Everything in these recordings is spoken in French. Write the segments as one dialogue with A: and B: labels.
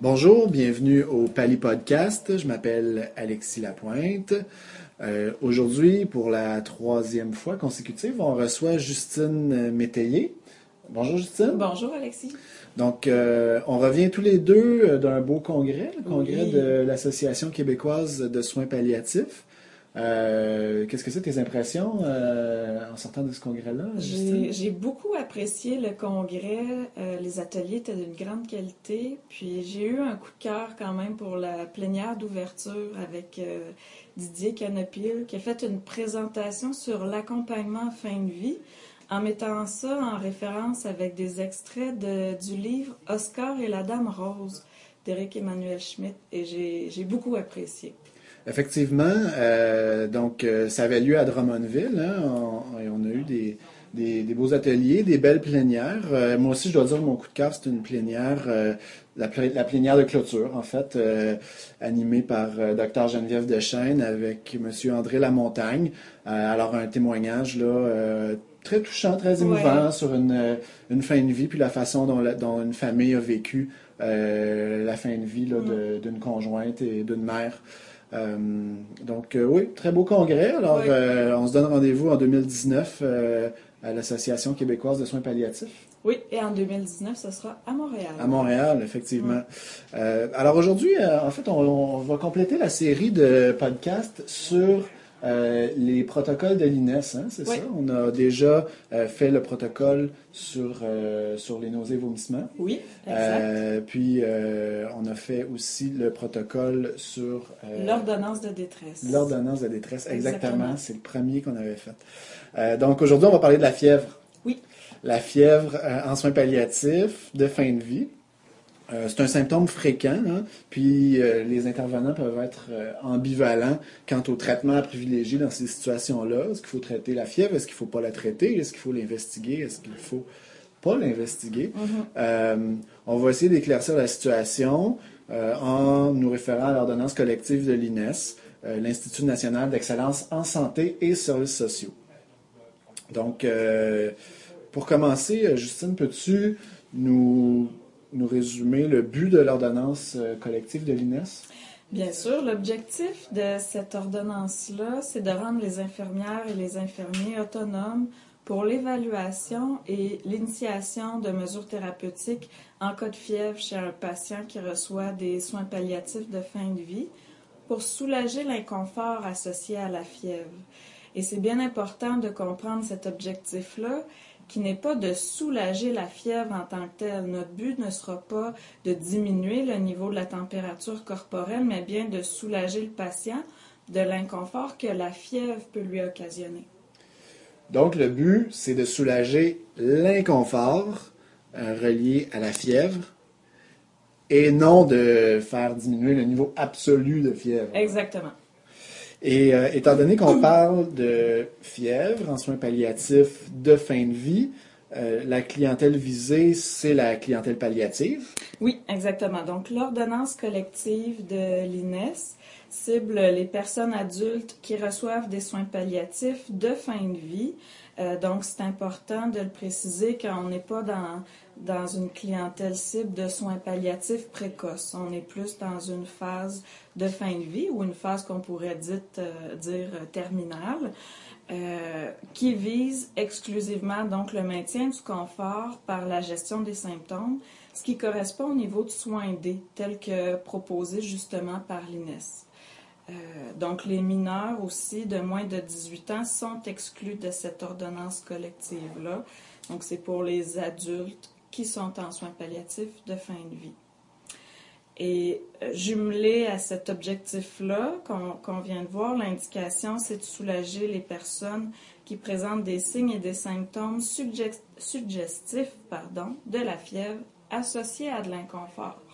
A: Bonjour, bienvenue au Pali Podcast. Je m'appelle Alexis Lapointe. Euh, Aujourd'hui, pour la troisième fois consécutive, on reçoit Justine Métayer. Bonjour Justine.
B: Bonjour Alexis.
A: Donc, euh, on revient tous les deux euh, d'un beau congrès, le congrès
B: Oui.
A: de l'Association québécoise de soins palliatifs. Euh, Qu'est-ce que c'est tes impressions euh, en sortant de ce congrès-là?
B: J'ai beaucoup apprécié le congrès. Euh, les ateliers étaient d'une grande qualité. Puis j'ai eu un coup de cœur quand même pour la plénière d'ouverture avec euh, Didier Canopil qui a fait une présentation sur l'accompagnement en fin de vie en mettant ça en référence avec des extraits de- du livre Oscar et la Dame Rose d'Éric Emmanuel Schmitt et j'ai beaucoup apprécié.
A: Effectivement, euh, donc euh, ça avait lieu à Drummondville. Hein, on, et on a eu des, des, des beaux ateliers, des belles plénières. Euh, moi aussi, je dois dire, mon coup de cœur, c'est une plénière, la, plé- la plénière de clôture, en fait, animée par Dr Geneviève Deschênes avec Monsieur André Lamontagne. Alors, un témoignage là très touchant, très émouvant
B: Ouais.
A: sur une, une fin de vie, puis la façon dont, la- dont une famille a vécu euh, la fin de vie là, de- d'une conjointe et d'une mère. Euh, donc euh, oui, très beau congrès. Alors
B: Oui.
A: euh, on se donne rendez-vous en 2019 euh, à l'Association québécoise de soins palliatifs
B: Oui, et en 2019, ce sera à Montréal.
A: à Montréal, effectivement. Alors aujourd'hui, en fait, on, on va compléter la série de podcasts sur euh, les protocoles de l'INES, hein, c'est
B: Oui.
A: ça? On a déjà euh, fait le protocole sur, euh, sur les nausées et vomissements.
B: Oui, exact.
A: Puis on a fait aussi le protocole sur
B: L'ordonnance de détresse.
A: L'ordonnance de détresse, exactement. C'est le premier qu'on avait fait. Donc aujourd'hui, on va parler de la fièvre.
B: Oui.
A: La fièvre en soins palliatifs de fin de vie. Euh, c'est un symptôme fréquent, hein, puis euh, les intervenants peuvent être euh, ambivalents quant au traitement à privilégier dans ces situations-là. Est-ce qu'il faut traiter la fièvre? Est-ce qu'il ne faut pas la traiter? Est-ce qu'il faut l'investiguer? Est-ce qu'il faut pas l'investiguer?
B: Mhm.
A: Euh, on va essayer d'éclaircir la situation en nous référant à l'ordonnance collective de l'INES, l'Institut national d'excellence en santé et services sociaux. Donc, pour commencer, Justine, peux-tu nous, nous résumer le but de l'ordonnance euh, collective de l'INES?
B: Bien sûr, l'objectif de cette ordonnance-là, c'est de rendre les infirmières et les infirmiers autonomes pour l'évaluation et l'initiation de mesures thérapeutiques en cas de fièvre chez un patient qui reçoit des soins palliatifs de fin de vie pour soulager l'inconfort associé à la fièvre. Et c'est bien important de comprendre cet objectif-là qui n'est pas de soulager la fièvre en tant que telle. Notre but ne sera pas de diminuer le niveau de la température corporelle, mais bien de soulager le patient de l'inconfort que la fièvre peut lui occasionner.
A: Donc, le but, c'est de soulager l'inconfort euh, relié à la fièvre et non de faire diminuer le niveau absolu de fièvre.
B: Exactement.
A: Et euh, étant donné qu'on parle de fièvre en soins palliatifs de fin de vie, euh, la clientèle visée, c'est la clientèle palliative.
B: Oui, exactement. Donc, l'ordonnance collective de l'INES cible les personnes adultes qui reçoivent des soins palliatifs de fin de vie. Euh, donc, c'est important de le préciser qu'on n'est pas dans, dans une clientèle cible de soins palliatifs précoces. On est plus dans une phase de fin de vie ou une phase qu'on pourrait euh, dire euh, terminale. euh, qui vise exclusivement donc le maintien du confort par la gestion des symptômes, ce qui correspond au niveau de soins D, tel que proposé justement par l'INES. Donc, les mineurs aussi de moins de 18 ans sont exclus de cette ordonnance collective-là. Donc, c'est pour les adultes qui sont en soins palliatifs de fin de vie. Et euh, jumelé à cet objectif-là qu'on vient de voir, l'indication, c'est de soulager les personnes qui présentent des signes et des symptômes sugge- suggestifs pardon, de la fièvre associés à de l'inconfort.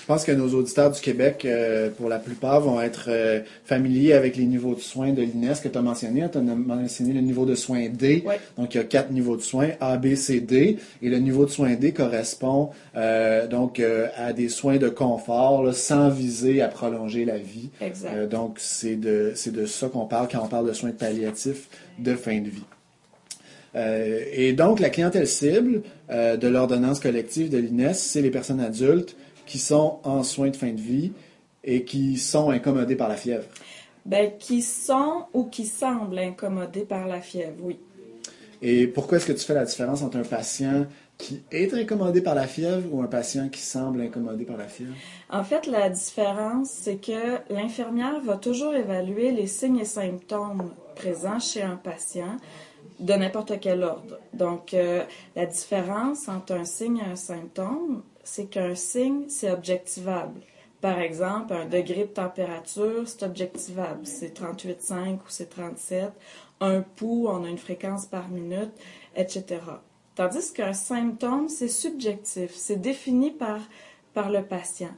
A: Je pense que nos auditeurs du Québec, euh, pour la plupart, vont être euh, familiers avec les niveaux de soins de l'INES que tu as mentionné. Tu as mentionné le niveau de soins D.
B: Ouais.
A: Donc, il y a quatre niveaux de soins, A, B, C, D. Et le niveau de soins D correspond euh, donc à des soins de confort là, sans viser à prolonger la vie.
B: Exact.
A: Donc, c'est de, c'est de ça qu'on parle quand on parle de soins palliatifs de fin de vie. Euh, et donc, la clientèle cible euh, de l'ordonnance collective de l'INES, c'est les personnes adultes qui sont en soins de fin de vie et qui sont incommodés par la fièvre?
B: Ben, qui sont ou qui semblent incommodés par la fièvre, oui.
A: Et pourquoi est-ce que tu fais la différence entre un patient qui est incommodé par la fièvre ou un patient qui semble incommodé par la fièvre?
B: En fait, la différence, c'est que l'infirmière va toujours évaluer les signes et symptômes présents chez un patient de n'importe quel ordre. Donc, euh, la différence entre un signe et un symptôme, c'est qu'un signe, c'est objectivable. Par exemple, un degré de température, c'est objectivable. C'est 38,5 ou c'est 37. Un pouls, on a une fréquence par minute, etc. Tandis qu'un symptôme, c'est subjectif. C'est défini par, par le patient.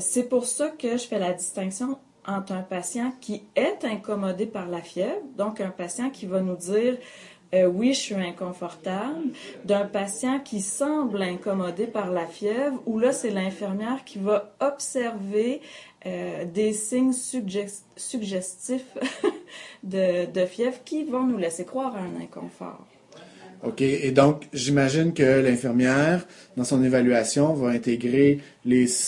B: C'est pour ça que je fais la distinction entre un patient qui est incommodé par la fièvre, donc un patient qui va nous dire euh, oui, je suis inconfortable, d'un patient qui semble incommodé par la fièvre, où là, c'est l'infirmière qui va observer euh, des signes suggestifs de, fièvre qui vont nous laisser croire à un inconfort.
A: OK. Et donc, j'imagine que l'infirmière, dans son évaluation, va intégrer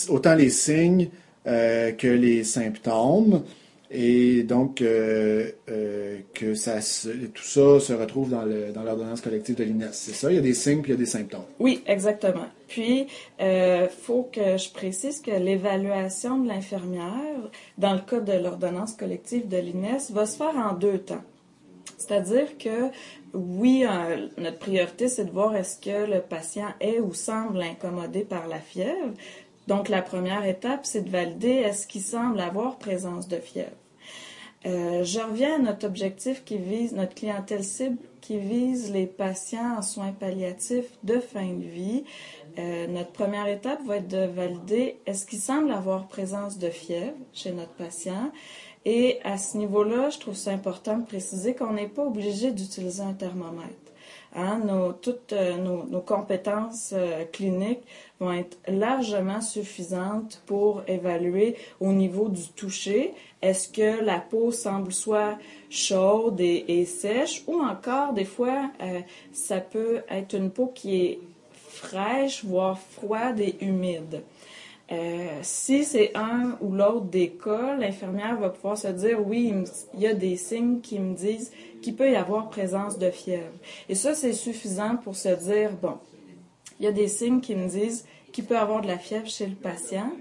A: autant les signes euh, que les symptômes. Et donc, euh, euh, que tout ça se retrouve dans, l'ordonnance collective de l'INES. C'est ça? Il y a des signes puis il y a des symptômes.
B: Oui, exactement. Puis, il faut que je précise que l'évaluation de l'infirmière, dans le cas de l'ordonnance collective de l'INES, va se faire en deux temps. C'est-à-dire que oui, notre priorité, c'est de voir est-ce que le patient est ou semble incommodé par la fièvre. Donc, la première étape, c'est de valider est-ce qu'il semble avoir présence de fièvre. Euh, je reviens à notre objectif qui vise, notre clientèle cible qui vise les patients en soins palliatifs de fin de vie. Euh, notre première étape va être de valider est-ce qu'il semble avoir présence de fièvre chez notre patient. Et à ce niveau-là, je trouve ça important de préciser qu'on n'est pas obligé d'utiliser un thermomètre. Hein, toutes euh, nos, compétences euh, cliniques vont être largement suffisantes pour évaluer au niveau du toucher, est-ce que la peau semble soit chaude et, sèche? Ou encore des fois euh, ça peut être une peau qui est fraîche, voire froide et humide. Si c'est un ou l'autre des cas, l'infirmière va pouvoir se dire oui, il y a des signes qui me disent qu'il peut y avoir présence de fièvre. Et ça, c'est suffisant pour se dire, bon, il y a des signes qui me disent qu'il peut y avoir de la fièvre chez le patient.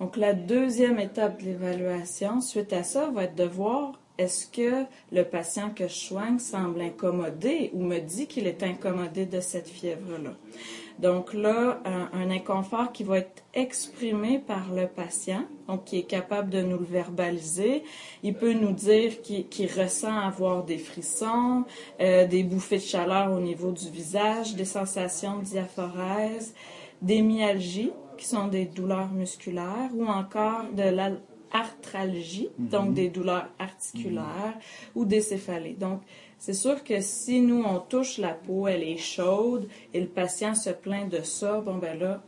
B: Donc, la deuxième étape de l'évaluation, suite à ça, va être de voir est-ce que le patient que je soigne semble incommodé ou me dit qu'il est incommodé de cette fièvre-là. Donc là, un, inconfort qui va être exprimé par le patient, donc qui est capable de nous le verbaliser. Il peut nous dire qu'il ressent avoir des frissons, euh, des bouffées de chaleur au niveau du visage, des sensations de diaphorèse, des myalgies, qui sont des douleurs musculaires, ou encore de l'arthralgie, donc mhm. des douleurs articulaires, ou des céphalées. Donc, c'est sûr que si nous, on touche la peau, elle est chaude et le patient se plaint de ça, bon ben là,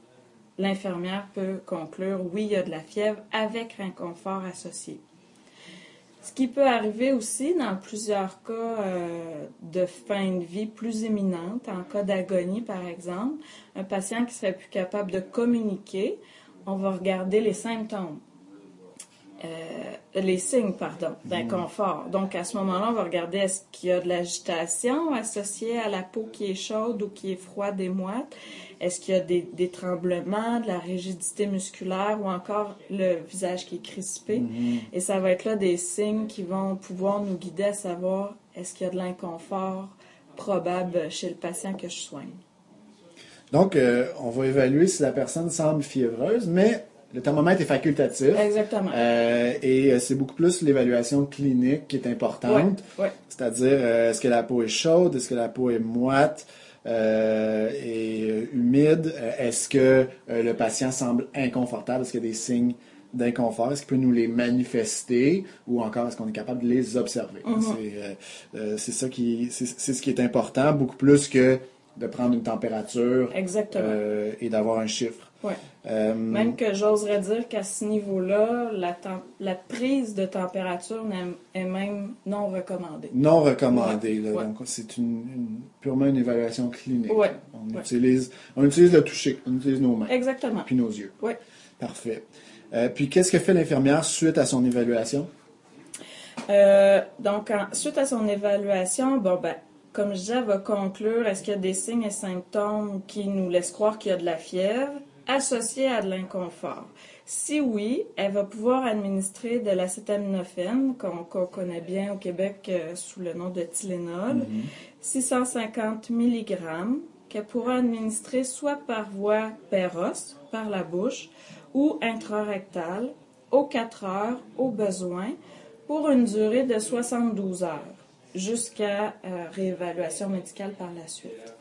B: l'infirmière peut conclure, oui, il y a de la fièvre avec inconfort associé. Ce qui peut arriver aussi dans plusieurs cas euh, de fin de vie plus éminente, en cas d'agonie par exemple, un patient qui serait plus capable de communiquer, on va regarder les symptômes. Euh, les signes, pardon, d'inconfort. Donc, à ce moment-là, on va regarder est-ce qu'il y a de l'agitation associée à la peau qui est chaude ou qui est froide et moite? Est-ce qu'il y a des, tremblements, de la rigidité musculaire ou encore le visage qui est crispé? Mm-hmm. Et ça va être là des signes qui vont pouvoir nous guider à savoir est-ce qu'il y a de l'inconfort probable chez le patient que je soigne?
A: Donc, euh, on va évaluer si la personne semble fiévreuse, mais le thermomètre est facultatif.
B: Exactement.
A: Euh, et euh, c'est beaucoup plus l'évaluation clinique qui est importante. C'est-à-dire, euh, est-ce que la peau est chaude, est-ce que la peau est moite et humide, est-ce que le patient semble inconfortable, est-ce qu'il y a des signes d'inconfort, est-ce qu'il peut nous les manifester ou encore est-ce qu'on est capable de les observer? Mm-hmm. C'est ça qui, c'est ce qui est important, beaucoup plus que de prendre une température
B: Exactement.
A: euh, et d'avoir un chiffre.
B: Ouais.
A: Euh,
B: Même que j'oserais dire qu'à ce niveau-là, la, prise de température est même non recommandée.
A: non recommandé. là.
B: Ouais.
A: Donc, c'est une, une- purement une évaluation clinique.
B: Ouais.
A: On, utilise, on utilise le toucher, on utilise nos mains,
B: Exactement.
A: puis nos yeux.
B: Ouais.
A: Parfait. Euh, puis, qu'est-ce que fait l'infirmière suite à son évaluation?
B: Euh, donc, en- suite à son évaluation, bon, ben, comme je disais, elle va conclure est-ce qu'il y a des signes et symptômes qui nous laissent croire qu'il y a de la fièvre? Associée à de l'inconfort. Si oui, elle va pouvoir administrer de l'acétaminophène, qu'on connaît bien au Québec euh, sous le nom de Tylenol, 650 mg, qu'elle pourra administrer soit par voie péros, par la bouche, ou intrarectale, aux 4 heures, au besoin, pour une durée de 72 heures, jusqu'à euh, réévaluation médicale par la suite.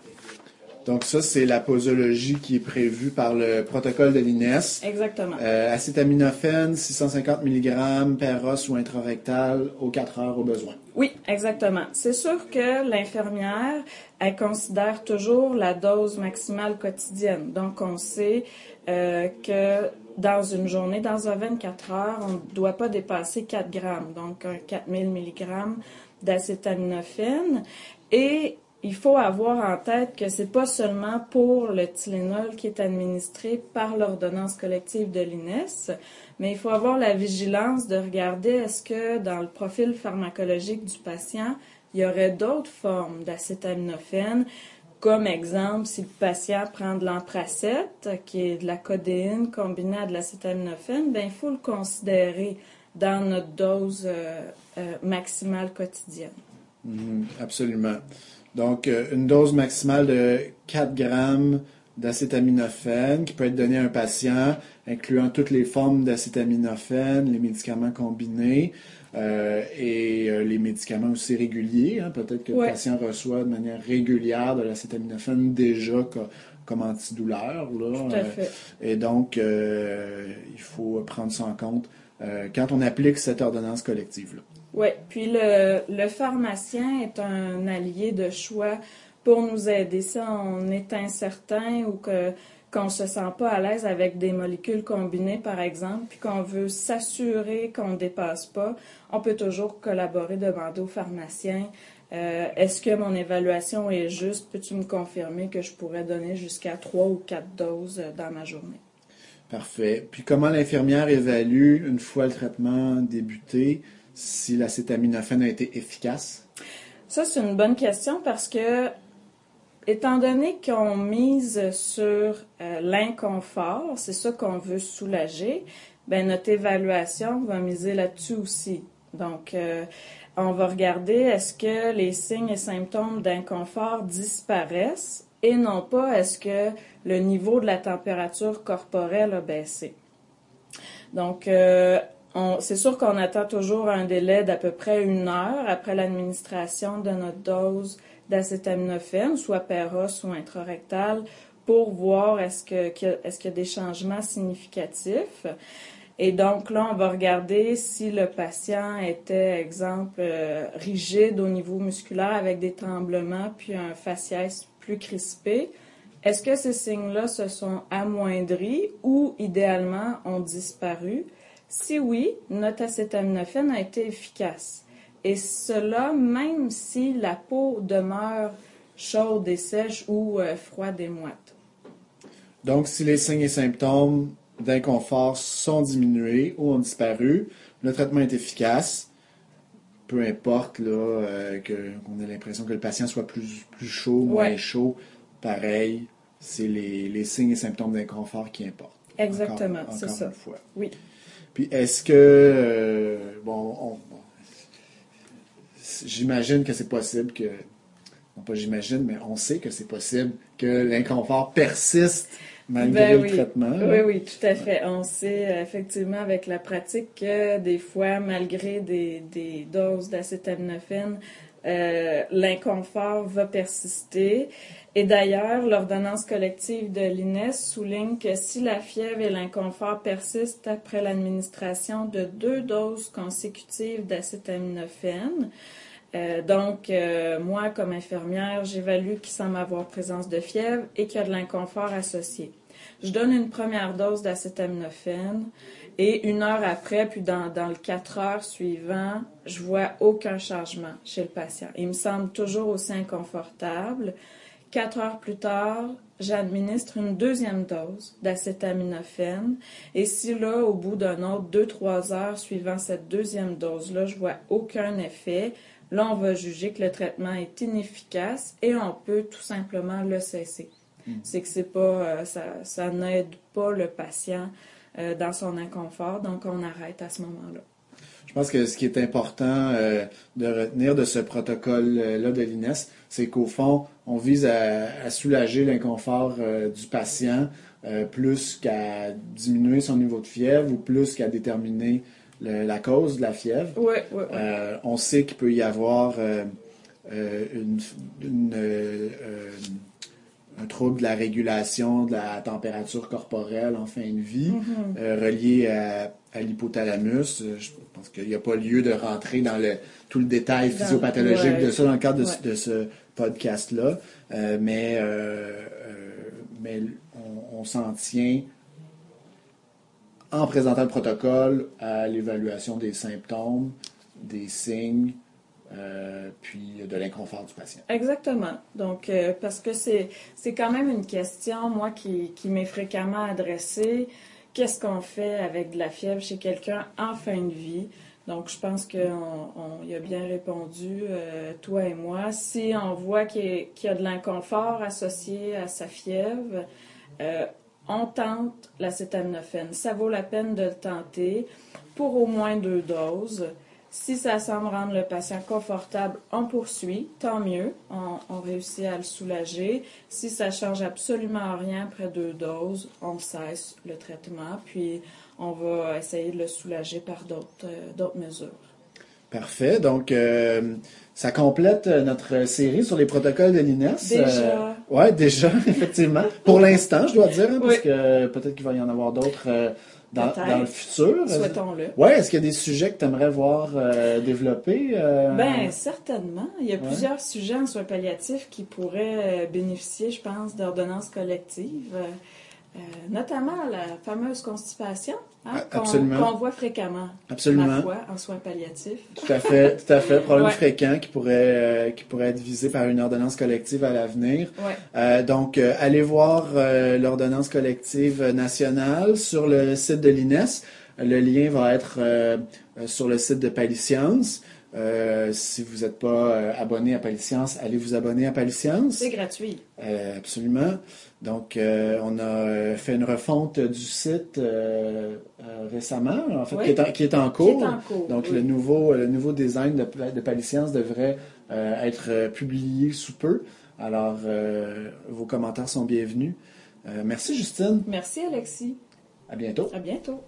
A: Donc, ça, c'est la posologie qui est prévue par le protocole de l'INES.
B: Exactement.
A: Euh, acétaminophène, 650 mg per os ou intrarectal aux 4 heures au besoin.
B: Oui, exactement. C'est sûr que l'infirmière, elle considère toujours la dose maximale quotidienne. Donc, on sait euh, que dans une journée, dans un 24 heures, on ne doit pas dépasser 4 grammes, donc un 4000 mg d'acétaminophène. Et il faut avoir en tête que c'est pas seulement pour le Tylenol qui est administré par l'ordonnance collective de l'INES, mais il faut avoir la vigilance de regarder est-ce que dans le profil pharmacologique du patient, il y aurait d'autres formes d'acétaminophène, comme exemple, si le patient prend de l'empracette, qui est de la codéine combinée à de l'acétaminophène, ben, il faut le considérer dans notre dose euh, euh, maximale quotidienne.
A: Mhm, absolument. Donc, euh, une dose maximale de 4 grammes d'acétaminophène qui peut être donnée à un patient, incluant toutes les formes d'acétaminophène, les médicaments combinés euh, et euh, les médicaments aussi réguliers. hein. Peut-être que
B: Ouais.
A: le patient reçoit de manière régulière de l'acétaminophène déjà co- comme antidouleur. Là,
B: Tout à
A: Euh,
B: fait.
A: et donc, il faut prendre ça en compte quand on applique cette ordonnance collective-là.
B: Oui, puis le, pharmacien est un allié de choix pour nous aider. Si on est incertain ou qu'on se sent pas à l'aise avec des molécules combinées, par exemple, puis qu'on veut s'assurer qu'on ne dépasse pas, on peut toujours collaborer, demander au pharmacien euh, est-ce que mon évaluation est juste? Peux-tu me confirmer que je pourrais donner jusqu'à trois ou quatre doses euh, dans ma journée?
A: Parfait. Puis comment l'infirmière évalue, une fois le traitement débuté, si l'acétaminophène a été efficace?
B: Ça, c'est une bonne question parce que, étant donné qu'on mise sur euh, l'inconfort, c'est ça qu'on veut soulager, ben notre évaluation va miser là-dessus aussi. Donc, euh, on va regarder est-ce que les signes et symptômes d'inconfort disparaissent et non pas est-ce que le niveau de la température corporelle a baissé. Donc, euh, c'est sûr qu'on attend toujours un délai d'à peu près une heure après l'administration de notre dose d'acétaminophène, soit péros ou intrarectal, pour voir est-ce que- est-ce qu'il y a des changements significatifs. Et donc là, on va regarder si le patient était, exemple, euh, rigide au niveau musculaire avec des tremblements puis un faciès plus crispé. Est-ce que ces signes-là se sont amoindris ou idéalement ont disparu? Si oui, notre acétaminophène a été efficace. Et cela même si la peau demeure chaude et sèche ou euh, froide et moite.
A: Donc, si les signes et symptômes d'inconfort sont diminués ou ont disparu, le traitement est efficace. Peu importe là, euh, que- qu'on ait l'impression que le patient soit plus, plus chaud, moins
B: Ouais.
A: chaud, pareil, c'est les, les signes et symptômes d'inconfort qui importent.
B: Exactement, c'est ça.
A: une fois.
B: Oui.
A: Puis est-ce que euh, bon, on- bon, j'imagine que c'est possible que non pas j'imagine, mais on sait que c'est possible que l'inconfort persiste malgré
B: Ben
A: le
B: oui.
A: traitement. là.
B: Oui, oui, tout à fait. On sait effectivement avec la pratique que des fois, malgré des, des doses d'acétaminophène, euh, l'inconfort va persister. Et d'ailleurs, l'ordonnance collective de l'INES souligne que si la fièvre et l'inconfort persistent après l'administration de deux doses consécutives d'acétaminophène, Euh, donc, euh, moi, comme infirmière, j'évalue qu'il semble avoir présence de fièvre et qu'il y a de l'inconfort associé. Je donne une première dose d'acétaminophène et une heure après, puis dans, dans le quatre heures suivant, je vois aucun changement chez le patient. Il me semble toujours aussi inconfortable. Quatre heures plus tard, j'administre une deuxième dose d'acétaminophène. Et si là, au bout d'un autre deux, trois heures suivant cette deuxième dose-là, je vois aucun effet, là, on va juger que le traitement est inefficace et on peut tout simplement le cesser.
A: Hmm.
B: C'est que c'est pas, euh, ça, ça n'aide pas le patient euh, dans son inconfort, donc on arrête à ce moment-là.
A: Je pense que ce qui est important euh, de retenir de ce protocole-là de l'INES, c'est qu'au fond, on vise à, à soulager l'inconfort euh, du patient euh, plus qu'à diminuer son niveau de fièvre ou plus qu'à déterminer le- la cause de la fièvre. On sait qu'il peut y avoir une, une, un trouble de la régulation de la température corporelle en fin de vie
B: Mm-hmm.
A: euh, relié à, à l'hypothalamus. Je pense qu'il n'y a pas lieu de rentrer dans le, tout le détail
B: Dans-
A: physiopathologique
B: ouais.
A: de ça dans le cadre de, ce-
B: Ouais.
A: de ce podcast-là. Euh, mais euh, euh, mais on, on s'en tient en présentant le protocole à l'évaluation des symptômes, des signes, euh, puis de l'inconfort du patient.
B: Exactement. Donc, euh, parce que c'est c'est quand même une question, moi, qui, qui m'est fréquemment adressée. Qu'est-ce qu'on fait avec de la fièvre chez quelqu'un en fin de vie? Donc, je pense qu'on on, y a bien répondu, euh, toi et moi. Si on voit qu'il y, a- qu'il y a de l'inconfort associé à sa fièvre, euh, on tente l'acétaminophène. Ça vaut la peine de le tenter pour au moins deux doses. Si ça semble rendre le patient confortable, on poursuit, tant mieux, on, réussit à le soulager. Si ça change absolument rien après deux doses, on cesse le traitement, puis on va essayer de le soulager par d'autres euh, mesures.
A: Parfait. Donc, euh, ça complète euh, notre série sur les protocoles de l'INES.
B: Déjà.
A: ouais, déjà, effectivement. Pour l'instant, je dois dire, hein, parce que peut-être qu'il va y en avoir d'autres euh, dans, le futur.
B: Souhaitons-le.
A: Ouais, est-ce qu'il y a des sujets que tu aimerais voir euh, développés? euh,
B: Ben, certainement. Il y a
A: Ouais.
B: plusieurs sujets en soins palliatifs qui pourraient euh, bénéficier, je pense, d'ordonnances collectives, euh, notamment la fameuse constipation hein,
A: Ah,
B: qu'on voit fréquemment,
A: Absolument.
B: ma foi, en soins palliatifs.
A: Tout à fait, tout à fait. Problème
B: Ouais.
A: fréquent qui pourrait, euh, qui pourrait être visé par une ordonnance collective à l'avenir.
B: Ouais.
A: Euh, donc, allez voir l'ordonnance collective nationale sur le site de l'INES. Le lien va être sur le site de Paliscience. Euh, si vous n'êtes pas euh, abonné à Paliscience, allez vous abonner à Paliscience.
B: C'est gratuit.
A: Euh, absolument. Donc, on a fait une refonte du site récemment, en fait,
B: Oui.
A: qui, est en, qui est en
B: Qui
A: cours.
B: est en cours.
A: Donc,
B: oui.
A: le, nouveau, le nouveau design de, de Paliscience devrait être publié sous peu. Alors, vos commentaires sont bienvenus. Merci, Justine.
B: Merci, Alexis.
A: À bientôt.
B: À bientôt.